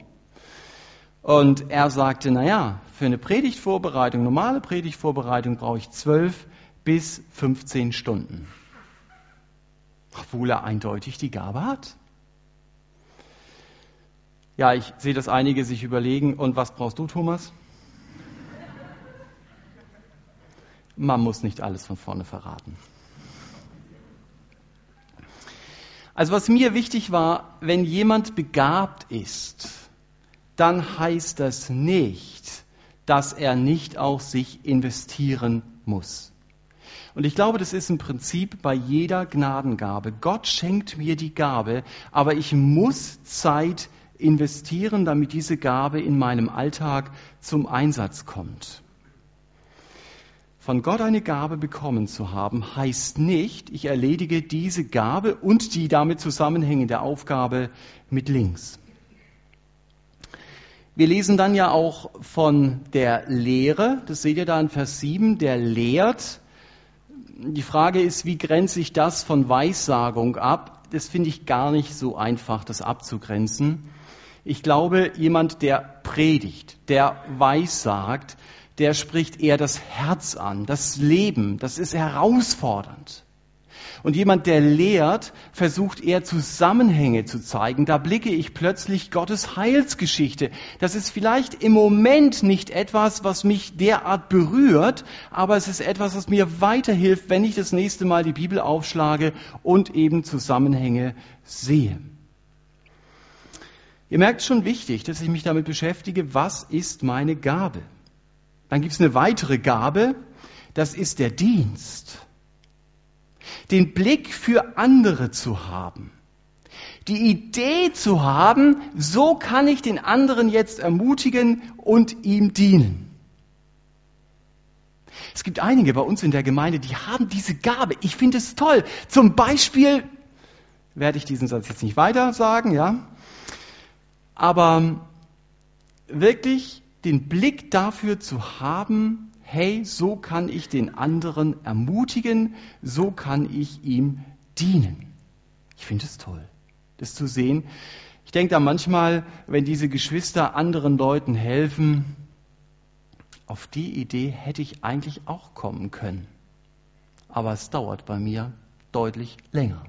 Und er sagte, naja, für eine Predigtvorbereitung, normale Predigtvorbereitung brauche ich zwölf bis 15 Stunden. Obwohl er eindeutig die Gabe hat. Ja, ich sehe, dass einige sich überlegen, und was brauchst du, Thomas? Man muss nicht alles von vorne verraten. Also was mir wichtig war, wenn jemand begabt ist, dann heißt das nicht, dass er nicht auch sich investieren muss. Und ich glaube, das ist ein Prinzip bei jeder Gnadengabe. Gott schenkt mir die Gabe, aber ich muss Zeit investieren, damit diese Gabe in meinem Alltag zum Einsatz kommt. Von Gott eine Gabe bekommen zu haben, heißt nicht, ich erledige diese Gabe und die damit zusammenhängende Aufgabe mit links. Wir lesen dann ja auch von der Lehre, das seht ihr da in Vers 7, der lehrt. Die Frage ist, wie grenze ich das von Weissagung ab? Das finde ich gar nicht so einfach, das abzugrenzen. Ich glaube, jemand, der predigt, der weissagt, der spricht eher das Herz an, das Leben, das ist herausfordernd. Und jemand, der lehrt, versucht eher Zusammenhänge zu zeigen. Da blicke ich plötzlich Gottes Heilsgeschichte. Das ist vielleicht im Moment nicht etwas, was mich derart berührt, aber es ist etwas, was mir weiterhilft, wenn ich das nächste Mal die Bibel aufschlage und eben Zusammenhänge sehe. Ihr merkt schon wichtig, dass ich mich damit beschäftige, was ist meine Gabe? Dann gibt es eine weitere Gabe, das ist der Dienst. Den Blick für andere zu haben. Die Idee zu haben, so kann ich den anderen jetzt ermutigen und ihm dienen. Es gibt einige bei uns in der Gemeinde, die haben diese Gabe. Ich finde es toll. Zum Beispiel werde ich diesen Satz jetzt nicht weiter sagen, ja. Aber wirklich den Blick dafür zu haben, hey, so kann ich den anderen ermutigen, so kann ich ihm dienen. Ich finde es toll, das zu sehen. Ich denke da manchmal, wenn diese Geschwister anderen Leuten helfen, auf die Idee hätte ich eigentlich auch kommen können. Aber es dauert bei mir deutlich länger.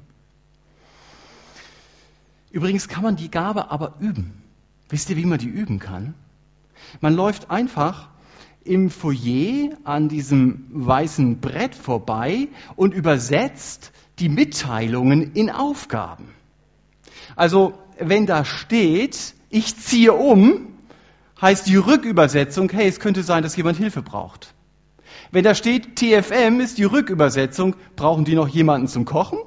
Übrigens kann man die Gabe aber üben. Wisst ihr, wie man die üben kann? Man läuft einfach im Foyer an diesem weißen Brett vorbei und übersetzt die Mitteilungen in Aufgaben. Also wenn da steht, ich ziehe um, heißt die Rückübersetzung, hey, es könnte sein, dass jemand Hilfe braucht. Wenn da steht TFM, ist die Rückübersetzung, brauchen die noch jemanden zum Kochen?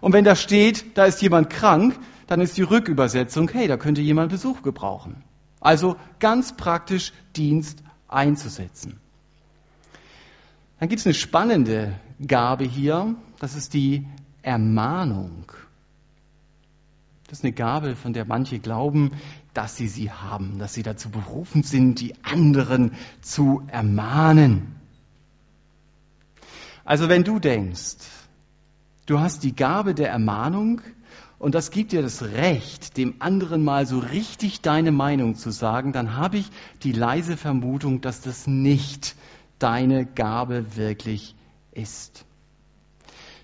Und wenn da steht, da ist jemand krank, dann ist die Rückübersetzung, hey, da könnte jemand Besuch gebrauchen. Also ganz praktisch Dienst einzusetzen. Dann gibt es eine spannende Gabe hier, das ist die Ermahnung. Das ist eine Gabe, von der manche glauben, dass sie sie haben, dass sie dazu berufen sind, die anderen zu ermahnen. Also wenn du denkst, du hast die Gabe der Ermahnung, und das gibt dir das Recht, dem anderen mal so richtig deine Meinung zu sagen, dann habe ich die leise Vermutung, dass das nicht deine Gabe wirklich ist.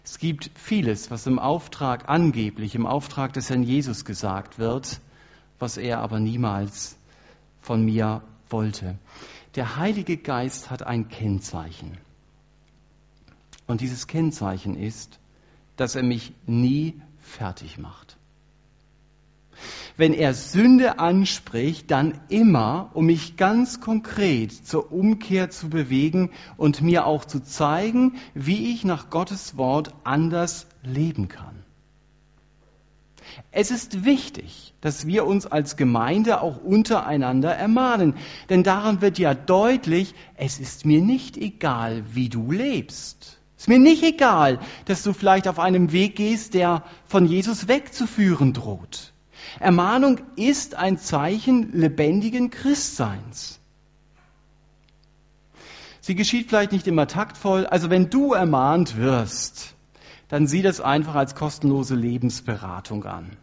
Es gibt vieles, was im Auftrag angeblich, im Auftrag des Herrn Jesus gesagt wird, was er aber niemals von mir wollte. Der Heilige Geist hat ein Kennzeichen. Und dieses Kennzeichen ist, dass er mich nie fertig macht. Wenn er Sünde anspricht, dann immer, um mich ganz konkret zur Umkehr zu bewegen und mir auch zu zeigen, wie ich nach Gottes Wort anders leben kann. Es ist wichtig, dass wir uns als Gemeinde auch untereinander ermahnen, denn daran wird ja deutlich, es ist mir nicht egal, wie du lebst. Ist mir nicht egal, dass du vielleicht auf einem Weg gehst, der von Jesus wegzuführen droht. Ermahnung ist ein Zeichen lebendigen Christseins. Sie geschieht vielleicht nicht immer taktvoll. Also wenn du ermahnt wirst, dann sieh das einfach als kostenlose Lebensberatung an.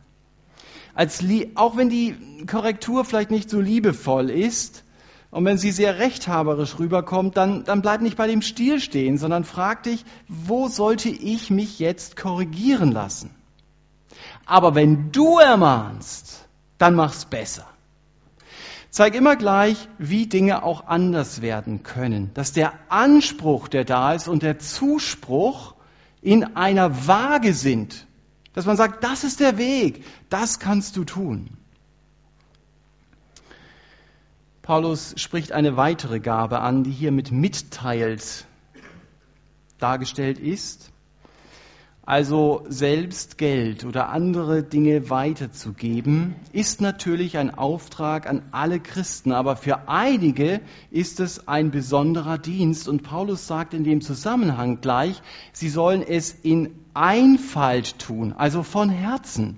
als auch wenn die Korrektur vielleicht nicht so liebevoll ist und wenn sie sehr rechthaberisch rüberkommt, dann, dann bleib nicht bei dem Stil stehen, sondern frag dich, wo sollte ich mich jetzt korrigieren lassen? Aber wenn du ermahnst, dann mach's besser. Zeig immer gleich, wie Dinge auch anders werden können. Dass der Anspruch, der da ist, und der Zuspruch in einer Waage sind. Dass man sagt, das ist der Weg, das kannst du tun. Paulus spricht eine weitere Gabe an, die hier mit mitteilt dargestellt ist. Also selbst Geld oder andere Dinge weiterzugeben, ist natürlich ein Auftrag an alle Christen, aber für einige ist es ein besonderer Dienst und Paulus sagt in dem Zusammenhang gleich, sie sollen es in Einfalt tun, also von Herzen,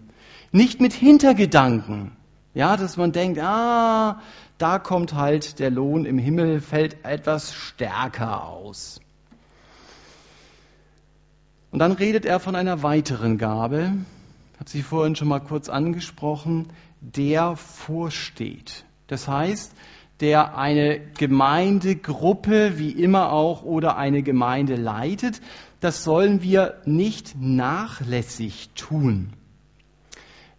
nicht mit Hintergedanken. Ja, dass man denkt, ah, da kommt halt der Lohn im Himmel, fällt etwas stärker aus. Und dann redet er von einer weiteren Gabe, hat sie vorhin schon mal kurz angesprochen, der vorsteht. Das heißt, der eine Gemeindegruppe, wie immer auch, oder eine Gemeinde leitet, das sollen wir nicht nachlässig tun.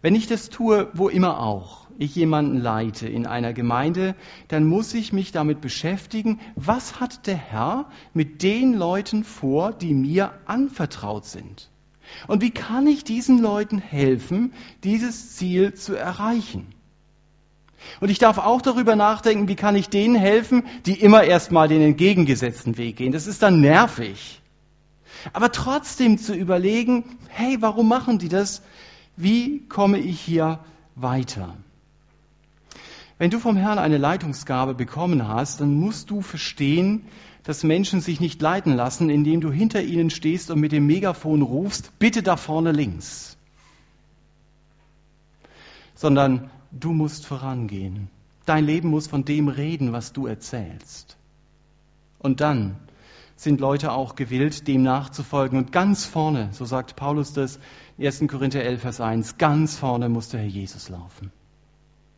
Wenn ich das tue, wo immer auch, ich jemanden leite in einer Gemeinde, dann muss ich mich damit beschäftigen, was hat der Herr mit den Leuten vor, die mir anvertraut sind? Und wie kann ich diesen Leuten helfen, dieses Ziel zu erreichen? Und ich darf auch darüber nachdenken, wie kann ich denen helfen, die immer erstmal den entgegengesetzten Weg gehen. Das ist dann nervig. Aber trotzdem zu überlegen, hey, warum machen die das? Wie komme ich hier weiter? Wenn du vom Herrn eine Leitungsgabe bekommen hast, dann musst du verstehen, dass Menschen sich nicht leiten lassen, indem du hinter ihnen stehst und mit dem Megafon rufst, bitte da vorne links. Sondern du musst vorangehen. Dein Leben muss von dem reden, was du erzählst. Und dann sind Leute auch gewillt, dem nachzufolgen. Und ganz vorne, so sagt Paulus das, 1. Korinther 11, Vers 1, ganz vorne muss der Herr Jesus laufen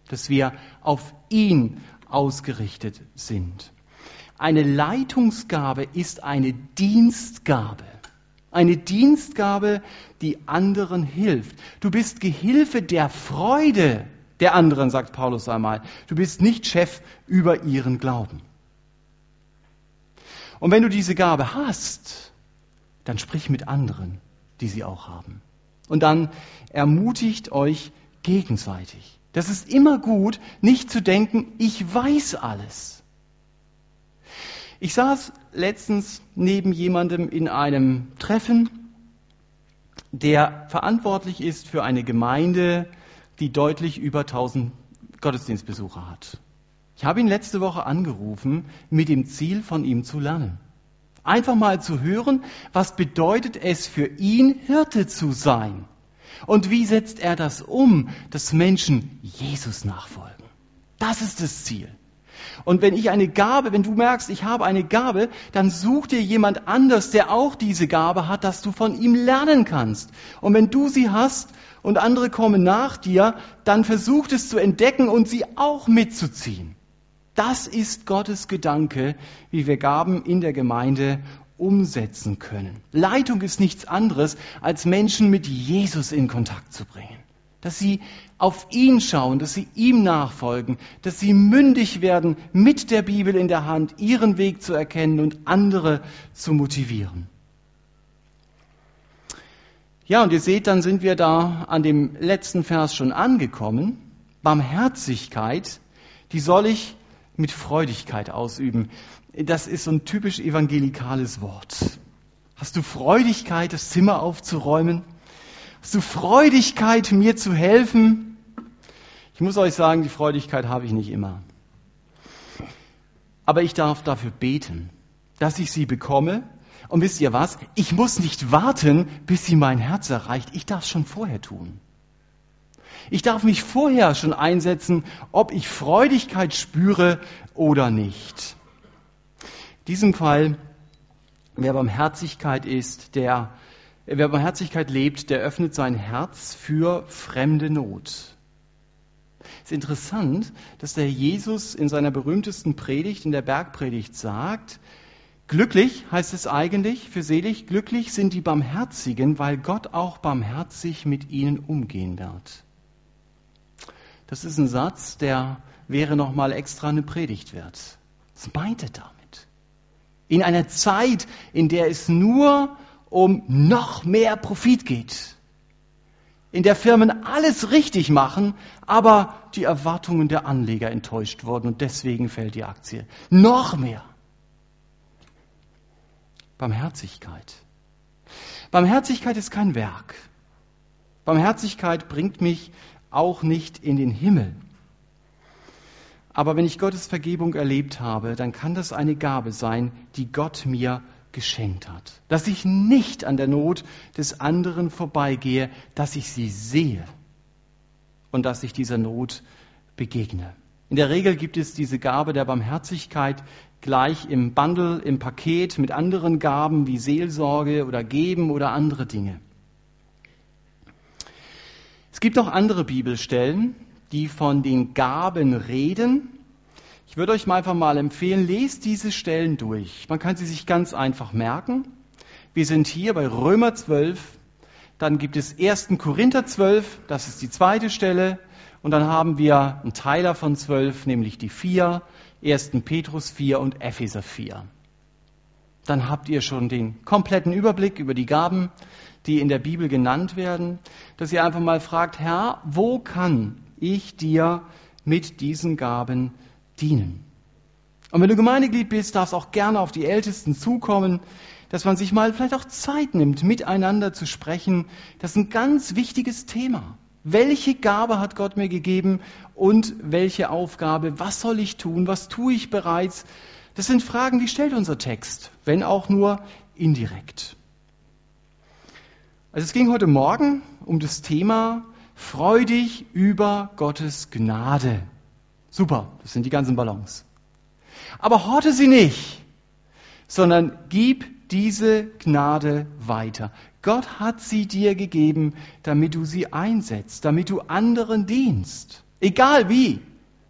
dass wir auf ihn ausgerichtet sind. Eine Leitungsgabe ist eine Dienstgabe. Eine Dienstgabe, die anderen hilft. Du bist Gehilfe der Freude der anderen, sagt Paulus einmal. Du bist nicht Chef über ihren Glauben. Und wenn du diese Gabe hast, dann sprich mit anderen, die sie auch haben. Und dann ermutigt euch gegenseitig. Das ist immer gut, nicht zu denken, ich weiß alles. Ich saß letztens neben jemandem in einem Treffen, der verantwortlich ist für eine Gemeinde, die deutlich über 1000 Gottesdienstbesucher hat. Ich habe ihn letzte Woche angerufen mit dem Ziel, von ihm zu lernen. Einfach mal zu hören, was bedeutet es für ihn, Hirte zu sein. Und wie setzt er das um, dass Menschen Jesus nachfolgen? Das ist das Ziel. Und wenn ich eine Gabe, wenn du merkst, ich habe eine Gabe, dann such dir jemand anders, der auch diese Gabe hat, dass du von ihm lernen kannst. Und wenn du sie hast und andere kommen nach dir, dann versuch es zu entdecken und sie auch mitzuziehen. Das ist Gottes Gedanke, wie wir Gaben in der Gemeinde umsetzen können. Leitung ist nichts anderes, als Menschen mit Jesus in Kontakt zu bringen. Dass sie auf ihn schauen, dass sie ihm nachfolgen, dass sie mündig werden, mit der Bibel in der Hand ihren Weg zu erkennen und andere zu motivieren. Ja, und ihr seht, dann sind wir da an dem letzten Vers schon angekommen. Barmherzigkeit, die soll ich mit Freudigkeit ausüben das ist so ein typisch evangelikales Wort. Hast du Freudigkeit, das Zimmer aufzuräumen? Hast du Freudigkeit, mir zu helfen? Ich muss euch sagen, die Freudigkeit habe ich nicht immer. Aber ich darf dafür beten, dass ich sie bekomme. Und wisst ihr was? Ich muss nicht warten, bis sie mein Herz erreicht. Ich darf es schon vorher tun. Ich darf mich vorher schon einsetzen, ob ich Freudigkeit spüre oder nicht diesem Fall, wer Barmherzigkeit ist, der, wer Barmherzigkeit lebt, der öffnet sein Herz für fremde Not. Es ist interessant, dass der Jesus in seiner berühmtesten Predigt, in der Bergpredigt, sagt, glücklich heißt es eigentlich für selig, glücklich sind die Barmherzigen, weil Gott auch barmherzig mit ihnen umgehen wird. Das ist ein Satz, der wäre nochmal extra eine Predigt wert. Was meint er damit? In einer Zeit, in der es nur um noch mehr Profit geht. In der Firmen alles richtig machen, aber die Erwartungen der Anleger enttäuscht wurden und deswegen fällt die Aktie. Noch mehr. Barmherzigkeit. Barmherzigkeit ist kein Werk. Barmherzigkeit bringt mich auch nicht in den Himmel. Aber wenn ich Gottes Vergebung erlebt habe, dann kann das eine Gabe sein, die Gott mir geschenkt hat. Dass ich nicht an der Not des anderen vorbeigehe, dass ich sie sehe und dass ich dieser Not begegne. In der Regel gibt es diese Gabe der Barmherzigkeit gleich im Bundle, im Paket mit anderen Gaben wie Seelsorge oder Geben oder andere Dinge. Es gibt auch andere Bibelstellen, die von den Gaben reden. Ich würde euch mal einfach mal empfehlen, lest diese Stellen durch. Man kann sie sich ganz einfach merken. Wir sind hier bei Römer 12, dann gibt es 1. Korinther 12, das ist die zweite Stelle, und dann haben wir einen Teiler von 12, nämlich die 4, 1. Petrus 4 und Epheser 4. Dann habt ihr schon den kompletten Überblick über die Gaben die in der Bibel genannt werden, dass ihr einfach mal fragt, Herr, wo kann ich dir mit diesen Gaben dienen? Und wenn du Gemeindeglied bist, darfst auch gerne auf die Ältesten zukommen, dass man sich mal vielleicht auch Zeit nimmt, miteinander zu sprechen. Das ist ein ganz wichtiges Thema. Welche Gabe hat Gott mir gegeben und welche Aufgabe? Was soll ich tun? Was tue ich bereits? Das sind Fragen, die stellt unser Text, wenn auch nur indirekt. Also es ging heute Morgen um das Thema freudig über Gottes Gnade. Super, das sind die ganzen Ballons. Aber horte sie nicht, sondern gib diese Gnade weiter. Gott hat sie dir gegeben, damit du sie einsetzt, damit du anderen dienst. Egal wie.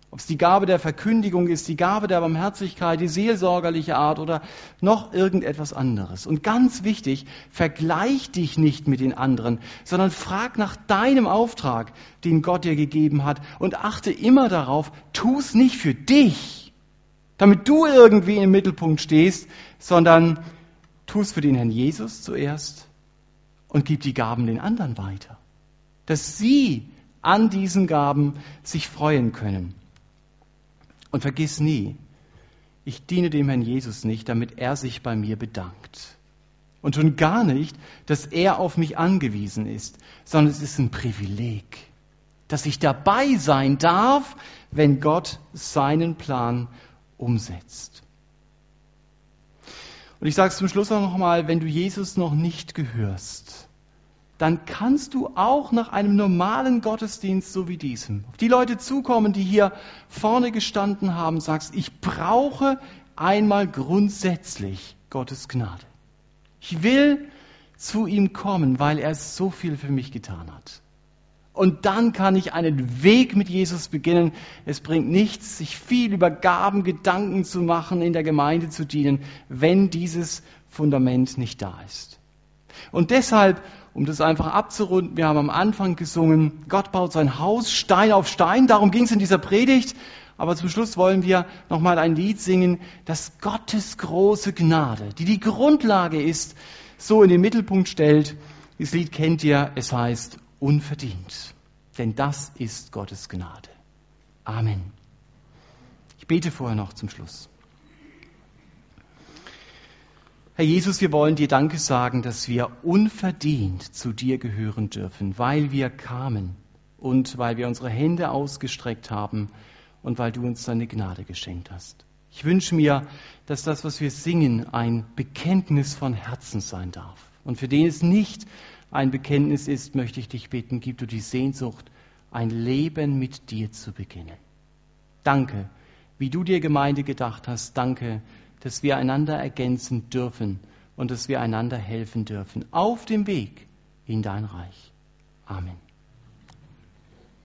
Ob es die Gabe der Verkündigung ist, die Gabe der Barmherzigkeit, die seelsorgerliche Art oder noch irgendetwas anderes. Und ganz wichtig, vergleich dich nicht mit den anderen, sondern frag nach deinem Auftrag, den Gott dir gegeben hat und achte immer darauf, tu es nicht für dich, damit du irgendwie im Mittelpunkt stehst, sondern tu es für den Herrn Jesus zuerst und gib die Gaben den anderen weiter, dass sie an diesen Gaben sich freuen können. Und vergiss nie, ich diene dem Herrn Jesus nicht, damit er sich bei mir bedankt. Und schon gar nicht, dass er auf mich angewiesen ist, sondern es ist ein Privileg, dass ich dabei sein darf, wenn Gott seinen Plan umsetzt. Und ich sage es zum Schluss auch nochmal, wenn du Jesus noch nicht gehörst, dann kannst du auch nach einem normalen Gottesdienst so wie diesem auf die Leute zukommen, die hier vorne gestanden haben, sagst, ich brauche einmal grundsätzlich Gottes Gnade. Ich will zu ihm kommen, weil er so viel für mich getan hat. Und dann kann ich einen Weg mit Jesus beginnen. Es bringt nichts, sich viel über Gaben, Gedanken zu machen, in der Gemeinde zu dienen, wenn dieses Fundament nicht da ist. Und deshalb um das einfach abzurunden, wir haben am Anfang gesungen, Gott baut sein Haus Stein auf Stein, darum ging es in dieser Predigt. Aber zum Schluss wollen wir nochmal ein Lied singen, das Gottes große Gnade, die die Grundlage ist, so in den Mittelpunkt stellt. Dieses Lied kennt ihr, es heißt unverdient. Denn das ist Gottes Gnade. Amen. Ich bete vorher noch zum Schluss. Herr Jesus, wir wollen dir Danke sagen, dass wir unverdient zu dir gehören dürfen, weil wir kamen und weil wir unsere Hände ausgestreckt haben und weil du uns deine Gnade geschenkt hast. Ich wünsche mir, dass das, was wir singen, ein Bekenntnis von Herzen sein darf. Und für den es nicht ein Bekenntnis ist, möchte ich dich bitten, gib du die Sehnsucht, ein Leben mit dir zu beginnen. Danke, wie du dir Gemeinde gedacht hast. Danke, dass wir einander ergänzen dürfen und dass wir einander helfen dürfen auf dem Weg in dein Reich. Amen.